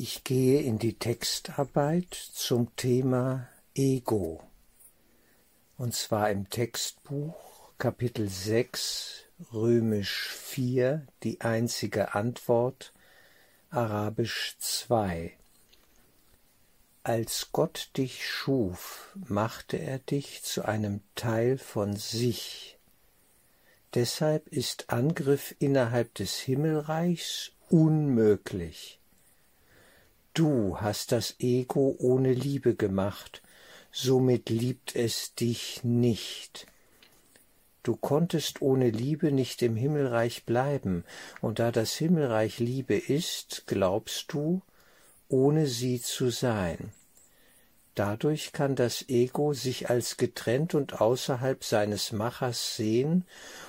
Ich gehe in die Textarbeit zum Thema Ego. Und zwar im Textbuch Kapitel 6, Römisch 4, die einzige Antwort, Arabisch 2. Als Gott dich schuf, machte er dich zu einem Teil von sich. Deshalb ist Angriff innerhalb des Himmelreichs unmöglich. Du hast das Ego ohne Liebe gemacht, somit liebt es dich nicht. Du konntest ohne Liebe nicht im Himmelreich bleiben, und da das Himmelreich Liebe ist, glaubst du, ohne sie zu sein. Dadurch kann das Ego sich als getrennt und außerhalb seines Machers sehen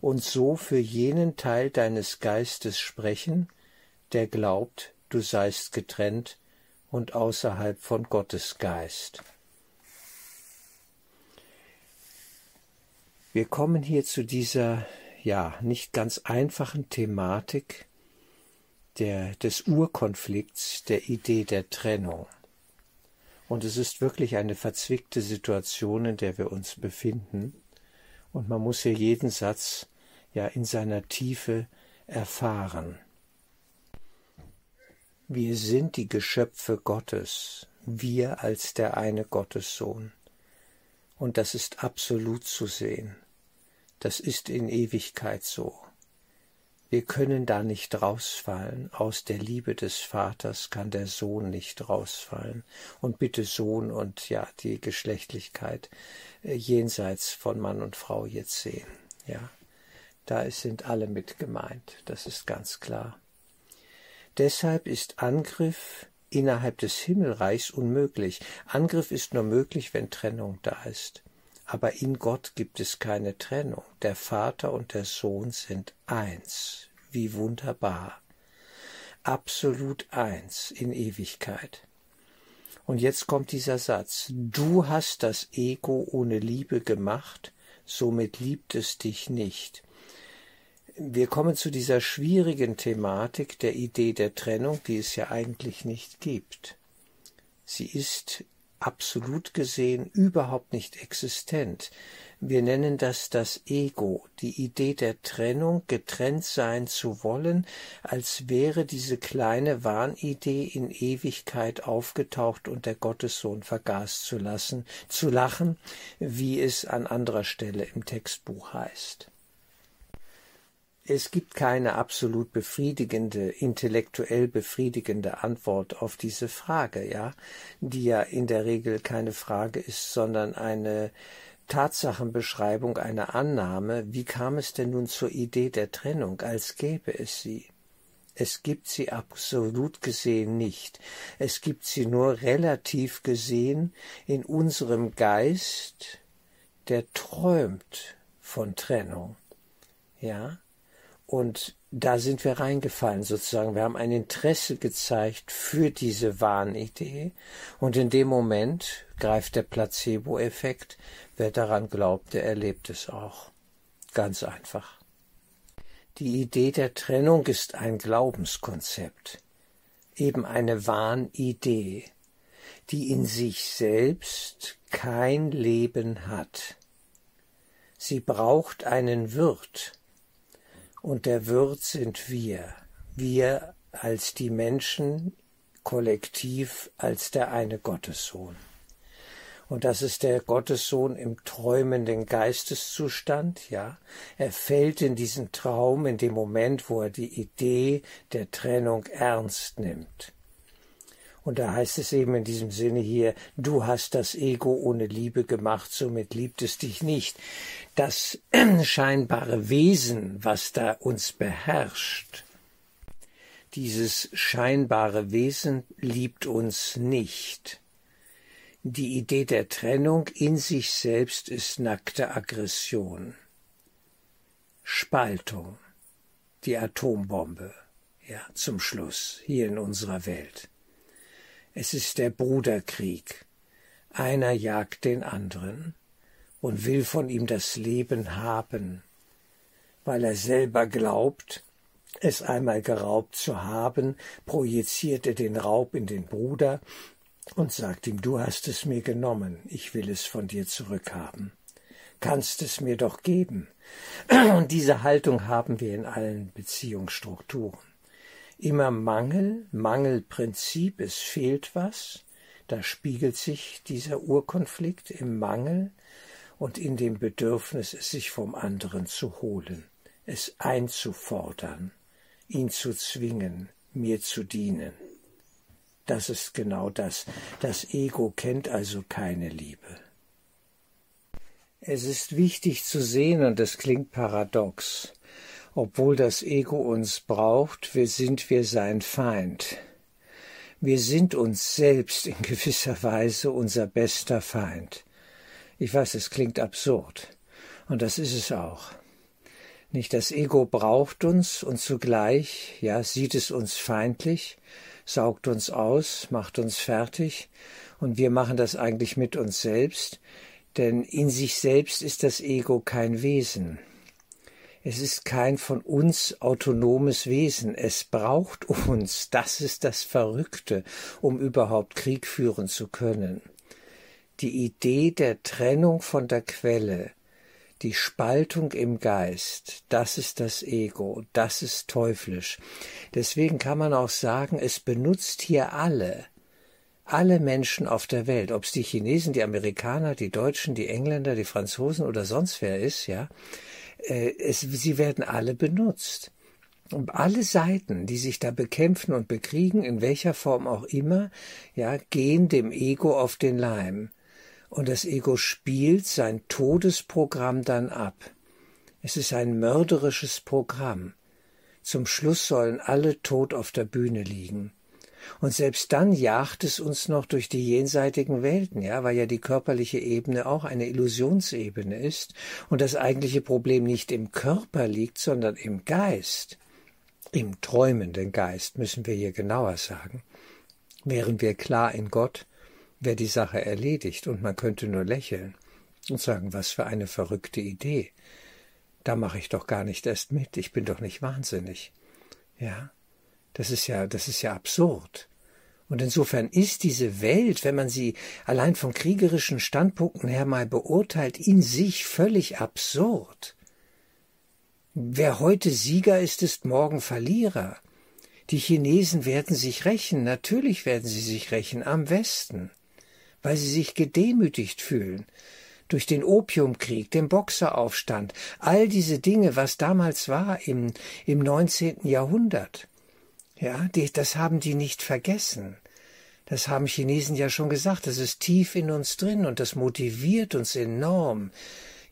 und so für jenen Teil deines Geistes sprechen, der glaubt, du seist getrennt und außerhalb von Gottes Geist. Wir kommen hier zu dieser ja nicht ganz einfachen Thematik der, des Urkonflikts der Idee der Trennung. Und es ist wirklich eine verzwickte Situation, in der wir uns befinden. Und man muss hier jeden Satz ja in seiner Tiefe erfahren. Wir sind die Geschöpfe Gottes, wir als der eine Gottessohn. Und das ist absolut zu sehen. Das ist in Ewigkeit so. Wir können da nicht rausfallen. Aus der Liebe des Vaters kann der Sohn nicht rausfallen. Und bitte Sohn und ja, die Geschlechtlichkeit äh, jenseits von Mann und Frau jetzt sehen. Ja, da sind alle mit gemeint. Das ist ganz klar. Deshalb ist Angriff innerhalb des Himmelreichs unmöglich. Angriff ist nur möglich, wenn Trennung da ist. Aber in Gott gibt es keine Trennung. Der Vater und der Sohn sind eins. Wie wunderbar. Absolut eins in Ewigkeit. Und jetzt kommt dieser Satz. Du hast das Ego ohne Liebe gemacht, somit liebt es dich nicht. Wir kommen zu dieser schwierigen Thematik der Idee der Trennung, die es ja eigentlich nicht gibt. Sie ist absolut gesehen überhaupt nicht existent. Wir nennen das das Ego, die Idee der Trennung, getrennt sein zu wollen, als wäre diese kleine Wahnidee in Ewigkeit aufgetaucht und der Gottessohn vergaß zu lassen, zu lachen, wie es an anderer Stelle im Textbuch heißt es gibt keine absolut befriedigende, intellektuell befriedigende Antwort auf diese Frage, ja, die ja in der Regel keine Frage ist, sondern eine Tatsachenbeschreibung, eine Annahme, wie kam es denn nun zur Idee der Trennung, als gäbe es sie? Es gibt sie absolut gesehen nicht. Es gibt sie nur relativ gesehen in unserem Geist, der träumt von Trennung. Ja? Und da sind wir reingefallen sozusagen. Wir haben ein Interesse gezeigt für diese Wahnidee. Und in dem Moment greift der Placebo-Effekt. Wer daran glaubt, der erlebt es auch. Ganz einfach. Die Idee der Trennung ist ein Glaubenskonzept, eben eine Wahnidee, die in sich selbst kein Leben hat. Sie braucht einen Wirt, und der Wirt sind wir, wir als die Menschen kollektiv als der eine Gottessohn. Und das ist der Gottessohn im träumenden Geisteszustand, ja. Er fällt in diesen Traum in dem Moment, wo er die Idee der Trennung ernst nimmt. Und da heißt es eben in diesem Sinne hier, du hast das Ego ohne Liebe gemacht, somit liebt es dich nicht. Das scheinbare Wesen, was da uns beherrscht, dieses scheinbare Wesen liebt uns nicht. Die Idee der Trennung in sich selbst ist nackte Aggression. Spaltung, die Atombombe, ja, zum Schluss, hier in unserer Welt. Es ist der Bruderkrieg. Einer jagt den anderen und will von ihm das Leben haben, weil er selber glaubt, es einmal geraubt zu haben, projiziert er den Raub in den Bruder und sagt ihm, du hast es mir genommen, ich will es von dir zurückhaben. Kannst es mir doch geben. Und diese Haltung haben wir in allen Beziehungsstrukturen. Immer Mangel, Mangelprinzip, es fehlt was, da spiegelt sich dieser Urkonflikt im Mangel und in dem Bedürfnis, es sich vom anderen zu holen, es einzufordern, ihn zu zwingen, mir zu dienen. Das ist genau das. Das Ego kennt also keine Liebe. Es ist wichtig zu sehen, und das klingt paradox, obwohl das Ego uns braucht, wir sind wir sein Feind. Wir sind uns selbst in gewisser Weise unser bester Feind. Ich weiß, es klingt absurd, und das ist es auch. Nicht das Ego braucht uns und zugleich, ja, sieht es uns feindlich, saugt uns aus, macht uns fertig, und wir machen das eigentlich mit uns selbst, denn in sich selbst ist das Ego kein Wesen. Es ist kein von uns autonomes Wesen. Es braucht uns. Das ist das Verrückte, um überhaupt Krieg führen zu können. Die Idee der Trennung von der Quelle, die Spaltung im Geist, das ist das Ego, das ist teuflisch. Deswegen kann man auch sagen, es benutzt hier alle, alle Menschen auf der Welt, ob es die Chinesen, die Amerikaner, die Deutschen, die Engländer, die Franzosen oder sonst wer ist, ja, es, sie werden alle benutzt. Und alle Seiten, die sich da bekämpfen und bekriegen, in welcher Form auch immer, ja, gehen dem Ego auf den Leim und das Ego spielt sein Todesprogramm dann ab. Es ist ein mörderisches Programm. Zum Schluss sollen alle tot auf der Bühne liegen. Und selbst dann jagt es uns noch durch die jenseitigen Welten, ja, weil ja die körperliche Ebene auch eine Illusionsebene ist und das eigentliche Problem nicht im Körper liegt, sondern im Geist. Im träumenden Geist müssen wir hier genauer sagen. Wären wir klar in Gott, wäre die Sache erledigt und man könnte nur lächeln und sagen, was für eine verrückte Idee. Da mache ich doch gar nicht erst mit, ich bin doch nicht wahnsinnig. Ja, das ist ja, das ist ja absurd. Und insofern ist diese Welt, wenn man sie allein von kriegerischen Standpunkten her mal beurteilt, in sich völlig absurd. Wer heute Sieger ist, ist morgen Verlierer. Die Chinesen werden sich rächen, natürlich werden sie sich rächen am Westen weil sie sich gedemütigt fühlen durch den Opiumkrieg, den Boxeraufstand, all diese Dinge, was damals war im, im 19. Jahrhundert. Ja, die, das haben die nicht vergessen. Das haben Chinesen ja schon gesagt, das ist tief in uns drin und das motiviert uns enorm,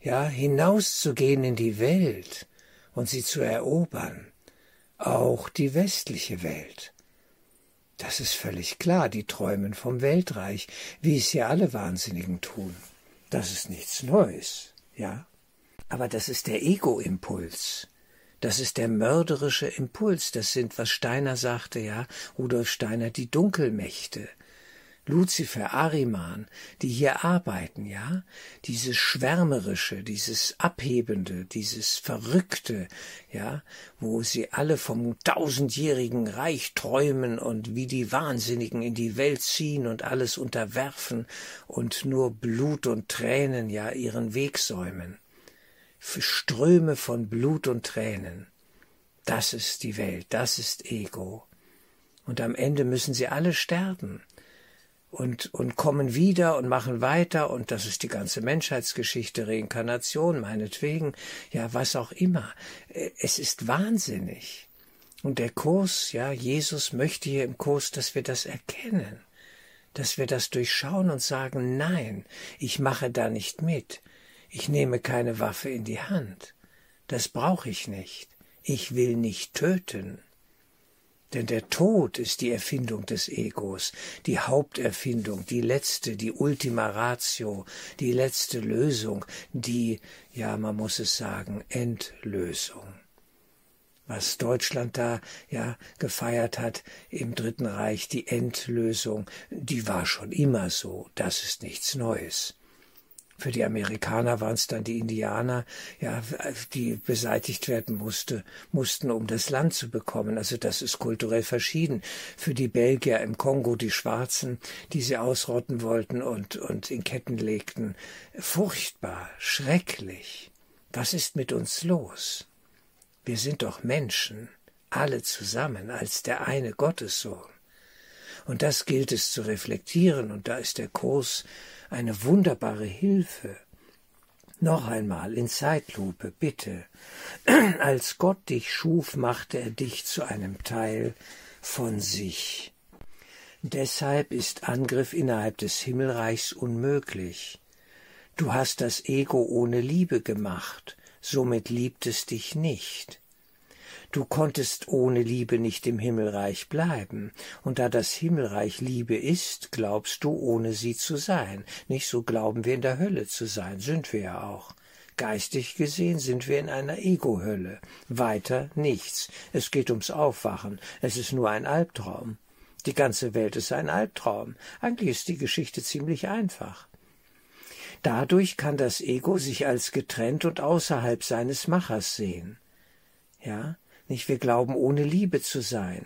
ja, hinauszugehen in die Welt und sie zu erobern. Auch die westliche Welt. Das ist völlig klar, die träumen vom Weltreich, wie es ja alle Wahnsinnigen tun. Das ist nichts Neues, ja. Aber das ist der Ego-Impuls. Das ist der mörderische Impuls. Das sind, was Steiner sagte, ja, Rudolf Steiner, die Dunkelmächte. Luzifer, Ariman, die hier arbeiten, ja, dieses Schwärmerische, dieses Abhebende, dieses Verrückte, ja, wo sie alle vom tausendjährigen Reich träumen und wie die Wahnsinnigen in die Welt ziehen und alles unterwerfen und nur Blut und Tränen, ja, ihren Weg säumen. Ströme von Blut und Tränen. Das ist die Welt, das ist Ego. Und am Ende müssen sie alle sterben und, und kommen wieder und machen weiter und das ist die ganze Menschheitsgeschichte, Reinkarnation, meinetwegen, ja, was auch immer. Äh, es ist wahnsinnig. Und der Kurs, ja, Jesus möchte hier im Kurs, dass wir das erkennen, dass wir das durchschauen und sagen, nein, ich mache da nicht mit. Ich nehme keine Waffe in die Hand. Das brauche ich nicht. Ich will nicht töten. Denn der Tod ist die Erfindung des Egos, die Haupterfindung, die letzte, die Ultima Ratio, die letzte Lösung, die, ja, man muss es sagen, Endlösung. Was Deutschland da ja gefeiert hat im Dritten Reich, die Endlösung, die war schon immer so, das ist nichts Neues. Für die Amerikaner waren es dann die Indianer, ja, die beseitigt werden musste, mussten, um das Land zu bekommen. Also das ist kulturell verschieden. Für die Belgier im Kongo die Schwarzen, die sie ausrotten wollten und, und in Ketten legten. Furchtbar, schrecklich. Was ist mit uns los? Wir sind doch Menschen, alle zusammen, als der eine Gottessohn. Und das gilt es zu reflektieren, und da ist der Kurs eine wunderbare Hilfe. Noch einmal in Zeitlupe, bitte. Als Gott dich schuf, machte er dich zu einem Teil von sich. Deshalb ist Angriff innerhalb des Himmelreichs unmöglich. Du hast das Ego ohne Liebe gemacht, somit liebt es dich nicht. Du konntest ohne Liebe nicht im Himmelreich bleiben, und da das Himmelreich Liebe ist, glaubst du, ohne sie zu sein. Nicht so glauben wir in der Hölle zu sein, sind wir ja auch. Geistig gesehen sind wir in einer Ego-Hölle. Weiter nichts. Es geht ums Aufwachen. Es ist nur ein Albtraum. Die ganze Welt ist ein Albtraum. Eigentlich ist die Geschichte ziemlich einfach. Dadurch kann das Ego sich als getrennt und außerhalb seines Machers sehen. Ja, nicht? Wir glauben, ohne Liebe zu sein.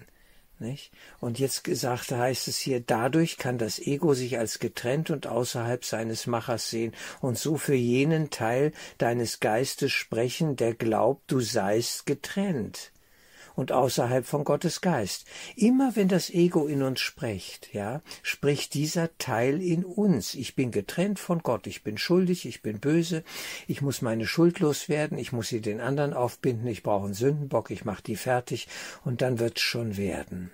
Nicht? Und jetzt gesagt heißt es hier, dadurch kann das Ego sich als getrennt und außerhalb seines Machers sehen und so für jenen Teil deines Geistes sprechen, der glaubt, du seist getrennt und außerhalb von Gottes Geist. Immer wenn das Ego in uns spricht, ja, spricht dieser Teil in uns. Ich bin getrennt von Gott, ich bin schuldig, ich bin böse, ich muss meine Schuld loswerden, ich muss sie den anderen aufbinden, ich brauche einen Sündenbock, ich mache die fertig und dann wird's schon werden.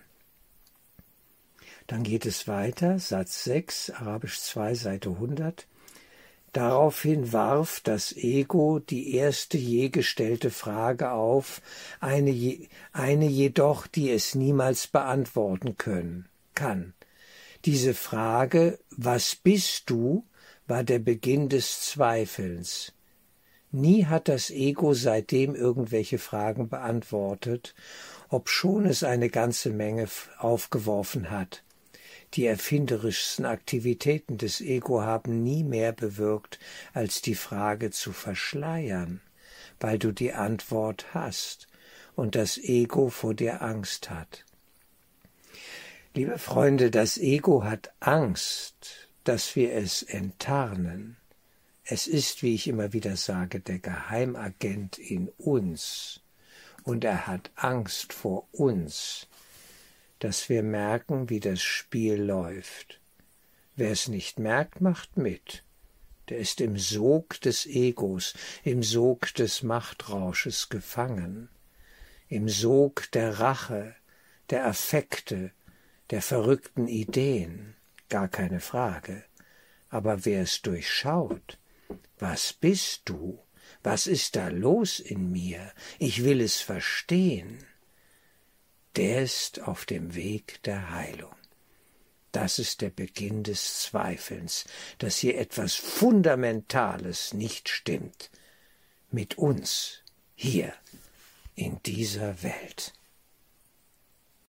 Dann geht es weiter, Satz 6, Arabisch 2, Seite 100. Daraufhin warf das Ego die erste je gestellte Frage auf, eine, je, eine jedoch, die es niemals beantworten können, kann. Diese Frage, was bist du, war der Beginn des Zweifelns. Nie hat das Ego seitdem irgendwelche Fragen beantwortet, obschon es eine ganze Menge aufgeworfen hat. Die erfinderischsten Aktivitäten des Ego haben nie mehr bewirkt, als die Frage zu verschleiern, weil du die Antwort hast und das Ego vor dir Angst hat. Liebe Freunde, das Ego hat Angst, dass wir es enttarnen. Es ist, wie ich immer wieder sage, der Geheimagent in uns, und er hat Angst vor uns, dass wir merken, wie das Spiel läuft. Wer es nicht merkt, macht mit. Der ist im Sog des Egos, im Sog des Machtrausches gefangen, im Sog der Rache, der Affekte, der verrückten Ideen, gar keine Frage. Aber wer es durchschaut, was bist du? Was ist da los in mir? Ich will es verstehen der ist auf dem Weg der Heilung. Das ist der Beginn des Zweifelns, dass hier etwas Fundamentales nicht stimmt mit uns hier in dieser Welt.